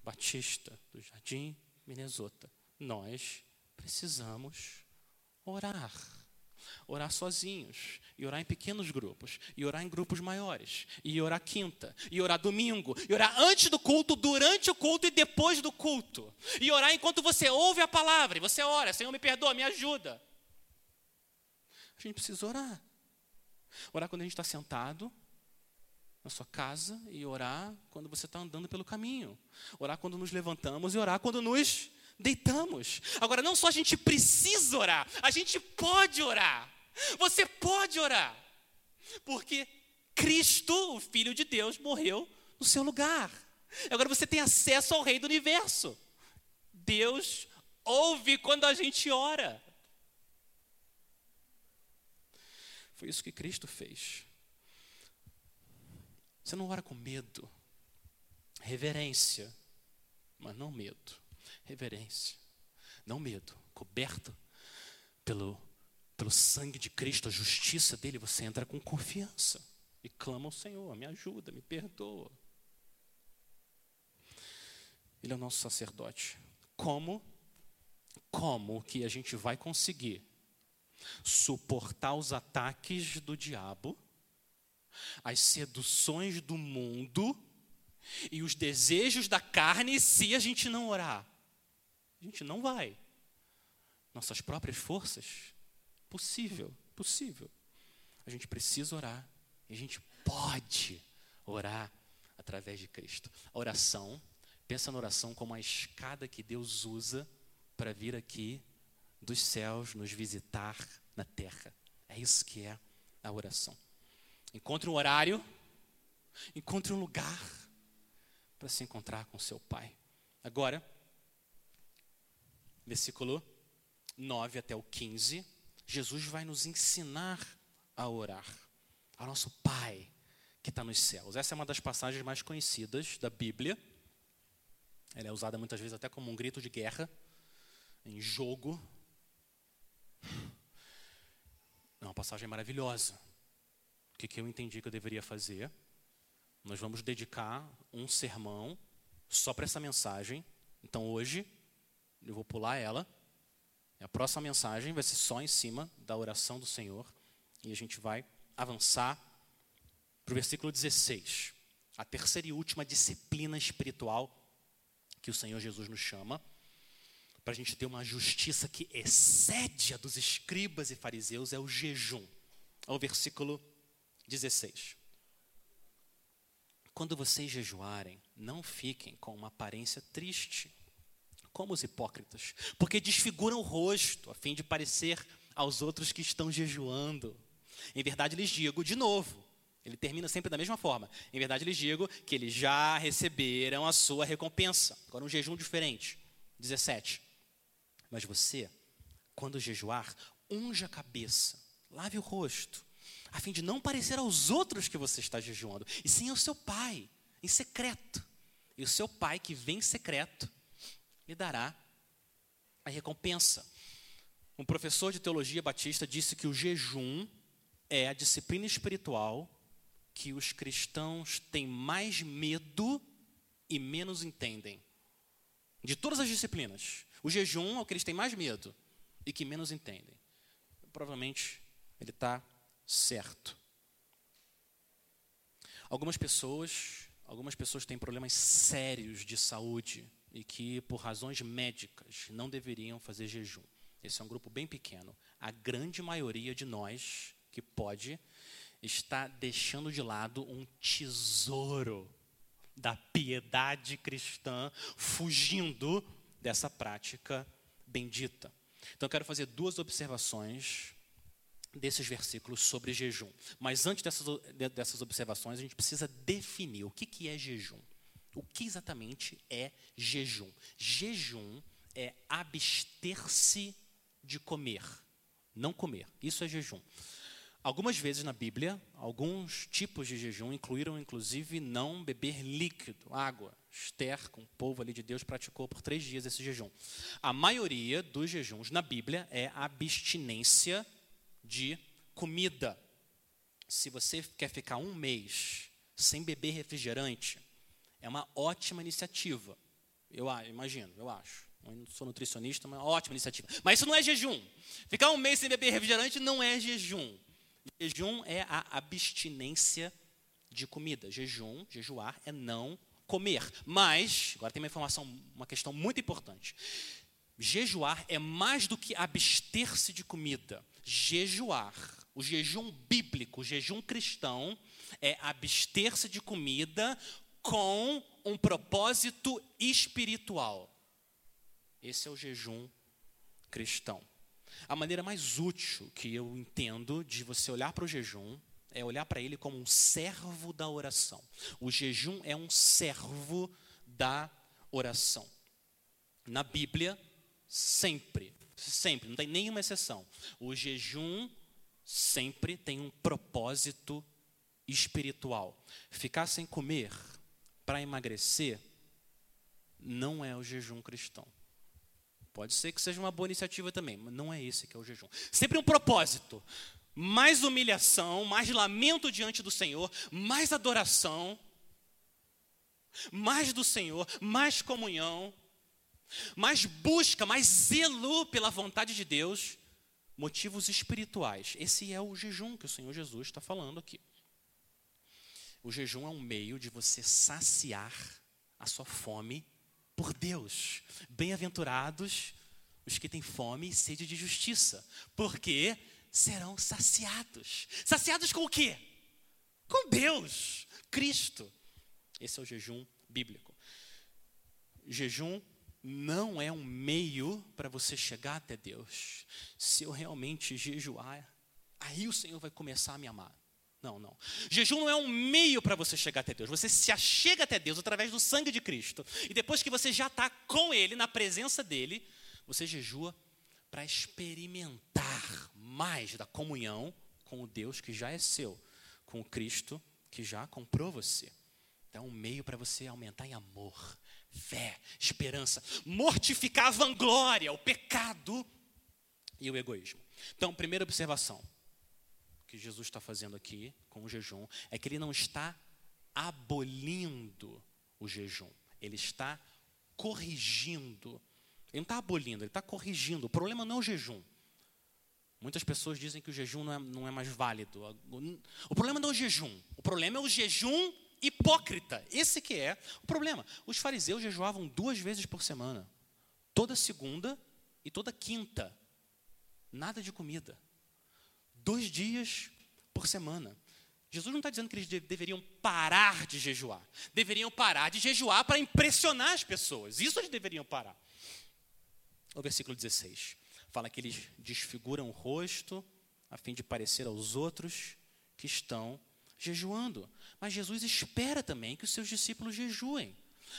Batista do Jardim Minnesota, nós precisamos orar orar sozinhos, e orar em pequenos grupos, e orar em grupos maiores, e orar quinta, e orar domingo, e orar antes do culto, durante o culto e depois do culto, e orar enquanto você ouve a palavra, e você ora, Senhor, me perdoa, me ajuda. A gente precisa orar. Orar quando a gente está sentado na sua casa e orar quando você está andando pelo caminho. Orar quando nos levantamos e orar quando nos deitamos. Agora, não só a gente precisa orar, a gente pode orar. Você pode orar. Porque Cristo, o Filho de Deus, morreu no seu lugar. Agora você tem acesso ao Rei do Universo. Deus ouve quando a gente ora. Foi isso que Cristo fez. Você não ora com medo, reverência, mas não medo reverência, não medo, coberto pelo, pelo sangue de Cristo, a justiça dele, você entra com confiança e clama ao Senhor: me ajuda, me perdoa. Ele é o nosso sacerdote. Como? Como que a gente vai conseguir suportar os ataques do diabo, as seduções do mundo e os desejos da carne se a gente não orar? A gente não vai. Nossas próprias forças? Possível, possível. A gente precisa orar. E a gente pode orar através de Cristo. A oração, pensa na oração como a escada que Deus usa para vir aqui dos céus nos visitar na terra. É isso que é a oração. Encontre um horário, encontre um lugar para se encontrar com seu Pai. Agora, versículo 9 até o 15, Jesus vai nos ensinar a orar ao nosso Pai que está nos céus. Essa é uma das passagens mais conhecidas da Bíblia. Ela é usada muitas vezes até como um grito de guerra, em jogo. É uma passagem maravilhosa. O que, que eu entendi que eu deveria fazer? Nós vamos dedicar um sermão só para essa mensagem. Então hoje eu vou pular ela. A próxima mensagem vai ser só em cima da oração do Senhor. E a gente vai avançar para o versículo 16. A terceira e última disciplina espiritual que o Senhor Jesus nos chama, para a gente ter uma justiça que excede a dos escribas e fariseus, é o jejum. Ao versículo 16. Quando vocês jejuarem, não fiquem com uma aparência triste, como os hipócritas, porque desfiguram o rosto, a fim de parecer aos outros que estão jejuando. Em verdade lhes digo de novo, ele termina sempre da mesma forma. Em verdade lhes digo que eles já receberam a sua recompensa. Agora um jejum diferente. 17. Mas você, quando jejuar, unja a cabeça, lave o rosto, a fim de não parecer aos outros que você está jejuando, e sim ao seu pai, em secreto. E o seu pai, que vem em secreto, lhe dará a recompensa. Um professor de teologia batista disse que o jejum é a disciplina espiritual que os cristãos têm mais medo e menos entendem. De todas as disciplinas, o jejum é o que eles têm mais medo e que menos entendem. Provavelmente ele está certo. Algumas pessoas, algumas pessoas têm problemas sérios de saúde e que por razões médicas não deveriam fazer jejum. Esse é um grupo bem pequeno. A grande maioria de nós que pode está deixando de lado um tesouro da piedade cristã, fugindo dessa prática bendita. Então, eu quero fazer duas observações desses versículos sobre jejum. Mas antes dessas, dessas observações, a gente precisa definir o que, que é jejum. O que exatamente é jejum? Jejum é abster-se de comer, não comer. Isso é jejum. Algumas vezes na Bíblia, alguns tipos de jejum incluíram inclusive não beber líquido, água. Esther, com o povo ali de Deus, praticou por três dias esse jejum. A maioria dos jejuns na Bíblia é abstinência de comida. Se você quer ficar um mês sem beber refrigerante, é uma ótima iniciativa. Eu imagino, eu acho. Eu não sou nutricionista, mas é uma ótima iniciativa. Mas isso não é jejum. Ficar um mês sem beber refrigerante não é jejum. Jejum é a abstinência de comida. Jejum, jejuar, é não comer. Mas, agora tem uma informação, uma questão muito importante. Jejuar é mais do que abster-se de comida. Jejuar, o jejum bíblico, o jejum cristão, é abster-se de comida com um propósito espiritual. Esse é o jejum cristão. A maneira mais útil que eu entendo de você olhar para o jejum é olhar para ele como um servo da oração. O jejum é um servo da oração. Na Bíblia, sempre, sempre, não tem nenhuma exceção. O jejum sempre tem um propósito espiritual. Ficar sem comer para emagrecer não é o jejum cristão. Pode ser que seja uma boa iniciativa também, mas não é esse que é o jejum. Sempre um propósito. Mais humilhação, mais lamento diante do Senhor, mais adoração, mais do Senhor, mais comunhão, mais busca, mais zelo pela vontade de Deus, motivos espirituais. Esse é o jejum que o Senhor Jesus está falando aqui. O jejum é um meio de você saciar a sua fome por Deus. Bem-aventurados os que têm fome e sede de justiça, porque serão saciados. Saciados com o quê? Com Deus, Cristo. Esse é o jejum bíblico. Jejum não é um meio para você chegar até Deus. Se eu realmente jejuar, aí o Senhor vai começar a me amar. Não, não. Jejum não é um meio para você chegar até Deus. Você se achega até Deus através do sangue de Cristo. E depois que você já está com Ele, na presença dEle, você jejua para experimentar mais da comunhão com o Deus que já é seu, com o Cristo que já comprou você. Então, é um meio para você aumentar em amor, fé, esperança, mortificar a vanglória, o pecado e o egoísmo. Então, primeira observação que Jesus está fazendo aqui com o jejum é que ele não está abolindo o jejum, ele está corrigindo. Ele não está abolindo, ele está corrigindo. O problema não é o jejum. Muitas pessoas dizem que o jejum não é, não é mais válido. O problema não é o jejum, o problema é o jejum hipócrita. Esse que é o problema. Os fariseus jejuavam duas vezes por semana, toda segunda e toda quinta. Nada de comida. Dois dias por semana. Jesus não está dizendo que eles deveriam parar de jejuar. Deveriam parar de jejuar para impressionar as pessoas. Isso eles deveriam parar. O versículo 16 fala que eles desfiguram o rosto a fim de parecer aos outros que estão jejuando. Mas Jesus espera também que os seus discípulos jejuem.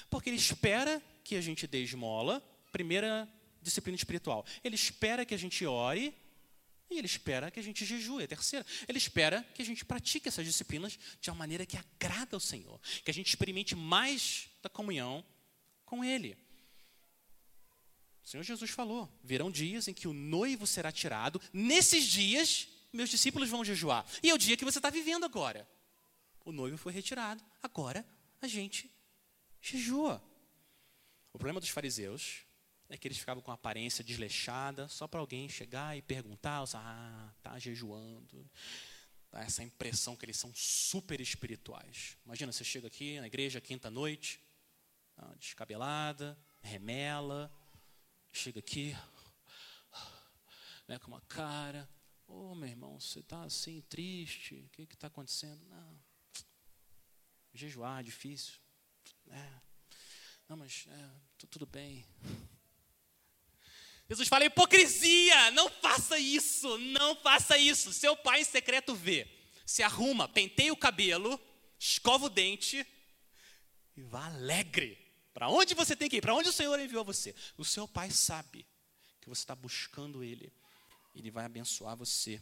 Porque ele espera que a gente dê esmola, primeira disciplina espiritual. Ele espera que a gente ore e ele espera que a gente jejue. A terceira, ele espera que a gente pratique essas disciplinas de uma maneira que agrada ao Senhor, que a gente experimente mais da comunhão com Ele. O Senhor Jesus falou: virão dias em que o noivo será tirado, nesses dias meus discípulos vão jejuar. E é o dia que você está vivendo agora. O noivo foi retirado, agora a gente jejua. O problema dos fariseus é que eles ficavam com a aparência desleixada, só para alguém chegar e perguntar, ah, tá jejuando. Dá essa impressão que eles são super espirituais. Imagina, você chega aqui na igreja quinta-noite, tá descabelada, remela, chega aqui, né, com uma cara, ô oh, meu irmão, você está assim, triste, o que está acontecendo? Não, jejuar é difícil. É. Não, mas é, tudo bem. Jesus fala: hipocrisia, não faça isso, não faça isso. Seu pai em secreto vê, se arruma, penteia o cabelo, escova o dente e vá alegre para onde você tem que ir? Para onde o Senhor enviou você? O seu pai sabe que você está buscando Ele. Ele vai abençoar você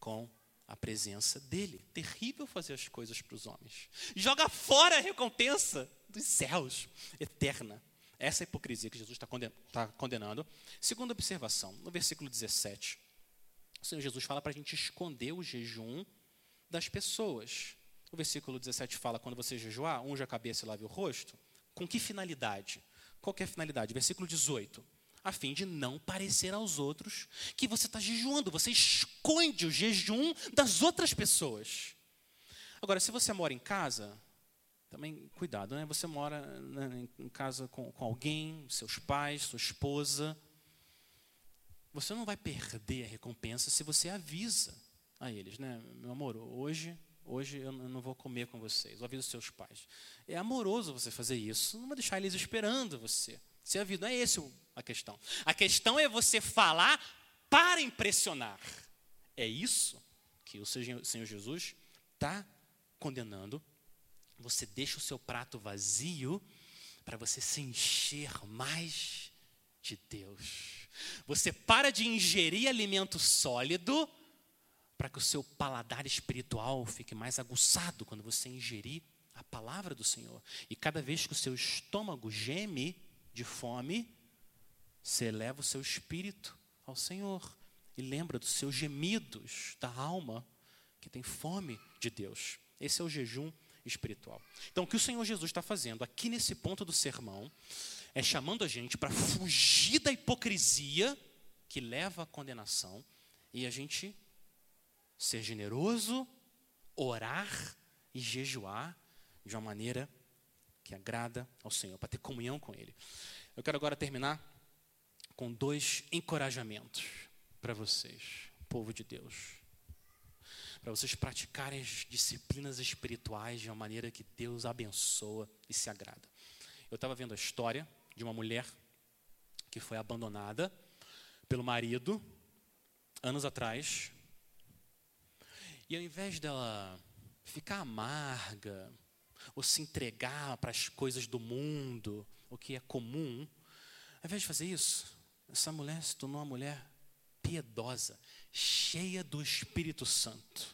com a presença dele. Terrível fazer as coisas para os homens. Joga fora a recompensa dos céus, eterna. Essa hipocrisia que Jesus está tá condenando. Segunda observação, no versículo 17, o Senhor Jesus fala para a gente esconder o jejum das pessoas. O versículo 17 fala: quando você jejuar, unge a cabeça e lave o rosto. Com que finalidade? Qual é a finalidade? Versículo 18. A fim de não parecer aos outros que você está jejuando, você esconde o jejum das outras pessoas. Agora, se você mora em casa, também cuidado, né? Você mora né, em casa com, com alguém, seus pais, sua esposa. Você não vai perder a recompensa se você avisa a eles, né? Meu amor, hoje Hoje eu não vou comer com vocês. Avisa os seus pais. É amoroso você fazer isso. Não vai deixar eles esperando você. Se a vida não é esse a questão. A questão é você falar para impressionar. É isso que o Senhor Jesus está condenando. Você deixa o seu prato vazio para você se encher mais de Deus. Você para de ingerir alimento sólido para que o seu paladar espiritual fique mais aguçado quando você ingerir a palavra do Senhor. E cada vez que o seu estômago geme de fome, você eleva o seu espírito ao Senhor e lembra dos seus gemidos da alma que tem fome de Deus. Esse é o jejum espiritual. Então, o que o Senhor Jesus está fazendo aqui nesse ponto do sermão é chamando a gente para fugir da hipocrisia que leva à condenação e a gente ser generoso, orar e jejuar de uma maneira que agrada ao Senhor, para ter comunhão com Ele. Eu quero agora terminar com dois encorajamentos para vocês, povo de Deus. Para vocês praticarem as disciplinas espirituais de uma maneira que Deus abençoa e se agrada. Eu estava vendo a história de uma mulher que foi abandonada pelo marido anos atrás e ao invés dela ficar amarga, ou se entregar para as coisas do mundo, o que é comum, ao invés de fazer isso, essa mulher se tornou uma mulher piedosa, cheia do Espírito Santo.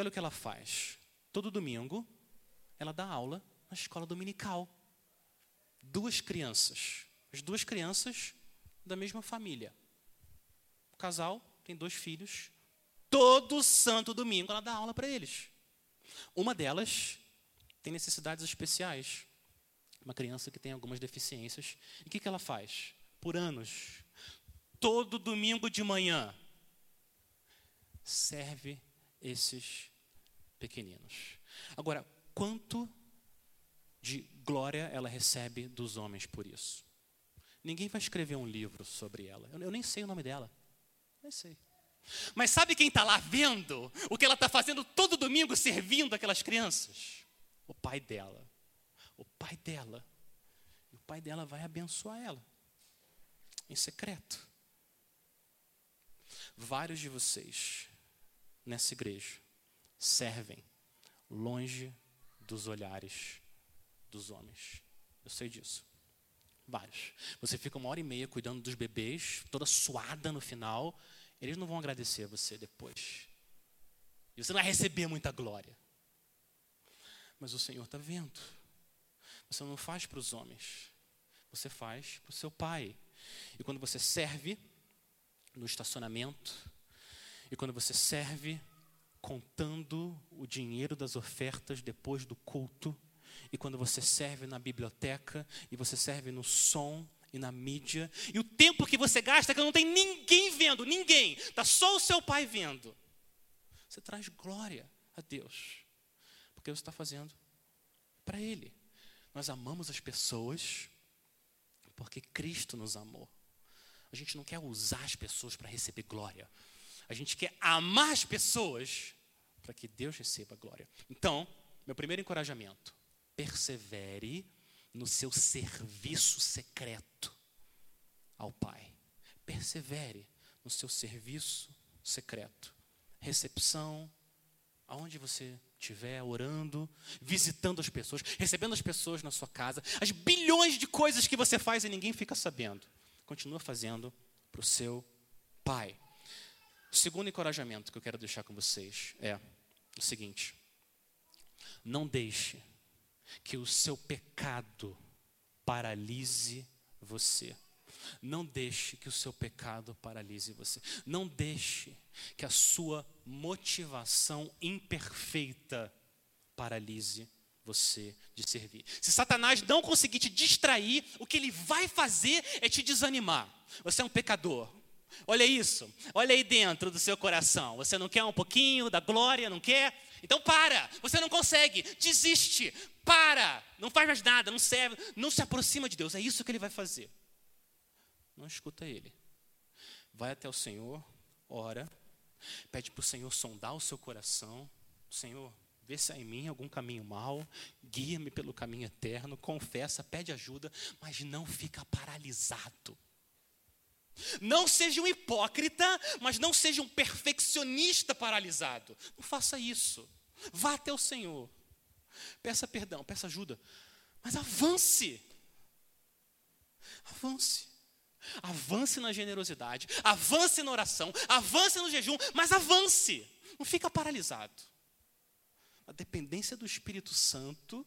Olha o que ela faz. Todo domingo, ela dá aula na escola dominical. Duas crianças. As duas crianças da mesma família. O casal tem dois filhos Todo santo domingo ela dá aula para eles. Uma delas tem necessidades especiais. Uma criança que tem algumas deficiências. E o que, que ela faz? Por anos, todo domingo de manhã, serve esses pequeninos. Agora, quanto de glória ela recebe dos homens por isso? Ninguém vai escrever um livro sobre ela. Eu, eu nem sei o nome dela. Nem sei. Mas sabe quem está lá vendo o que ela está fazendo todo domingo servindo aquelas crianças? O pai dela. O pai dela. E o pai dela vai abençoar ela. Em secreto. Vários de vocês nessa igreja servem longe dos olhares dos homens. Eu sei disso. Vários. Você fica uma hora e meia cuidando dos bebês, toda suada no final. Eles não vão agradecer você depois. E você não vai receber muita glória. Mas o Senhor está vendo. Você não faz para os homens. Você faz para o seu pai. E quando você serve no estacionamento, e quando você serve contando o dinheiro das ofertas depois do culto, e quando você serve na biblioteca, e você serve no som e na mídia, e o tempo que você gasta que não tem ninguém vendo, ninguém, está só o seu pai vendo. Você traz glória a Deus, porque você está fazendo para Ele. Nós amamos as pessoas porque Cristo nos amou. A gente não quer usar as pessoas para receber glória. A gente quer amar as pessoas para que Deus receba glória. Então, meu primeiro encorajamento: persevere no seu serviço secreto ao Pai. Persevere no seu serviço secreto. Recepção, aonde você estiver orando, visitando as pessoas, recebendo as pessoas na sua casa, as bilhões de coisas que você faz e ninguém fica sabendo. Continua fazendo para o seu Pai. O segundo encorajamento que eu quero deixar com vocês é o seguinte: não deixe que o seu pecado paralise você. Não deixe que o seu pecado paralise você. Não deixe que a sua motivação imperfeita paralise você de servir. Se Satanás não conseguir te distrair, o que ele vai fazer é te desanimar. Você é um pecador. Olha isso, olha aí dentro do seu coração. Você não quer um pouquinho da glória, não quer? Então para, você não consegue, desiste, para, não faz mais nada, não serve, não se aproxima de Deus. É isso que ele vai fazer. Não escuta ele. Vai até o Senhor, ora, pede para o Senhor sondar o seu coração. Senhor, vê se há em mim algum caminho mau, guia-me pelo caminho eterno, confessa, pede ajuda, mas não fica paralisado. Não seja um hipócrita, mas não seja um perfeccionista paralisado. Não faça isso. Vá até o Senhor. Peça perdão, peça ajuda. Mas avance. Avance. Avance na generosidade, avance na oração, avance no jejum, mas avance. Não fica paralisado. A dependência do Espírito Santo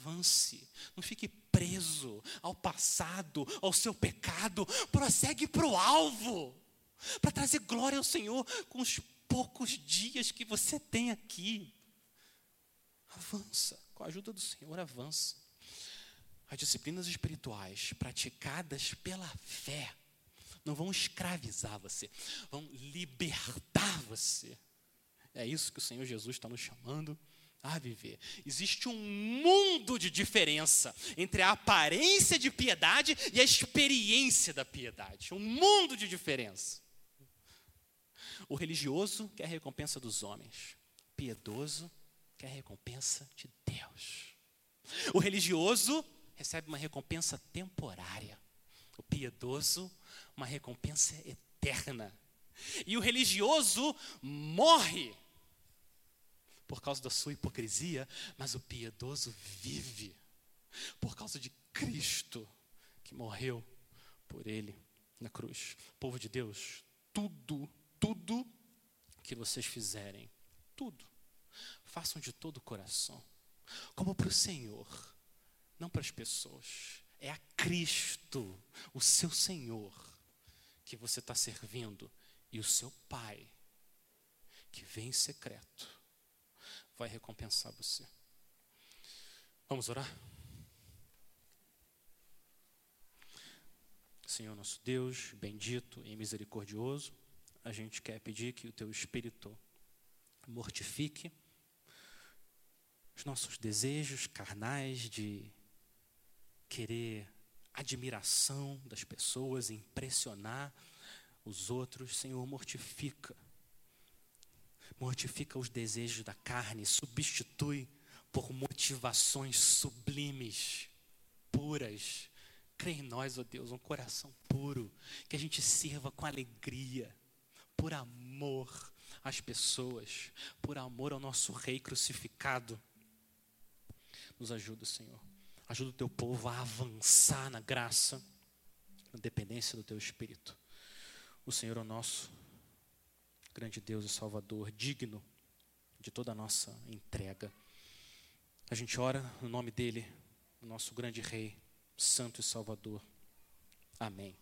avance, não fique preso ao passado, ao seu pecado, prossegue para o alvo, para trazer glória ao Senhor com os poucos dias que você tem aqui. Avança, com a ajuda do Senhor, avança. As disciplinas espirituais praticadas pela fé não vão escravizar você, vão libertar você. É isso que o Senhor Jesus está nos chamando a viver. Existe um mundo de diferença entre a aparência de piedade e a experiência da piedade. Um mundo de diferença. O religioso quer a recompensa dos homens, o piedoso quer a recompensa de Deus. O religioso recebe uma recompensa temporária, o piedoso, uma recompensa eterna. E o religioso morre por causa da sua hipocrisia, mas o piedoso vive por causa de Cristo que morreu por ele na cruz. Povo de Deus, tudo, tudo que vocês fizerem, tudo, façam de todo o coração, como para o Senhor, não para as pessoas. É a Cristo, o seu Senhor, que você está servindo, e o seu Pai, que vem em secreto vai recompensar você. Vamos orar? Senhor nosso Deus, bendito e misericordioso, a gente quer pedir que o teu Espírito mortifique os nossos desejos carnais de querer admiração das pessoas, impressionar os outros. Senhor, mortifica. Mortifica os desejos da carne, substitui por motivações sublimes, puras. Crê em nós, ó oh Deus, um coração puro, que a gente sirva com alegria, por amor às pessoas, por amor ao nosso Rei crucificado. Nos ajuda, Senhor. Ajuda o teu povo a avançar na graça, na dependência do teu Espírito. O Senhor é o nosso grande Deus e Salvador, digno de toda a nossa entrega. A gente ora no nome dele, nosso grande Rei, Santo e Salvador. Amém.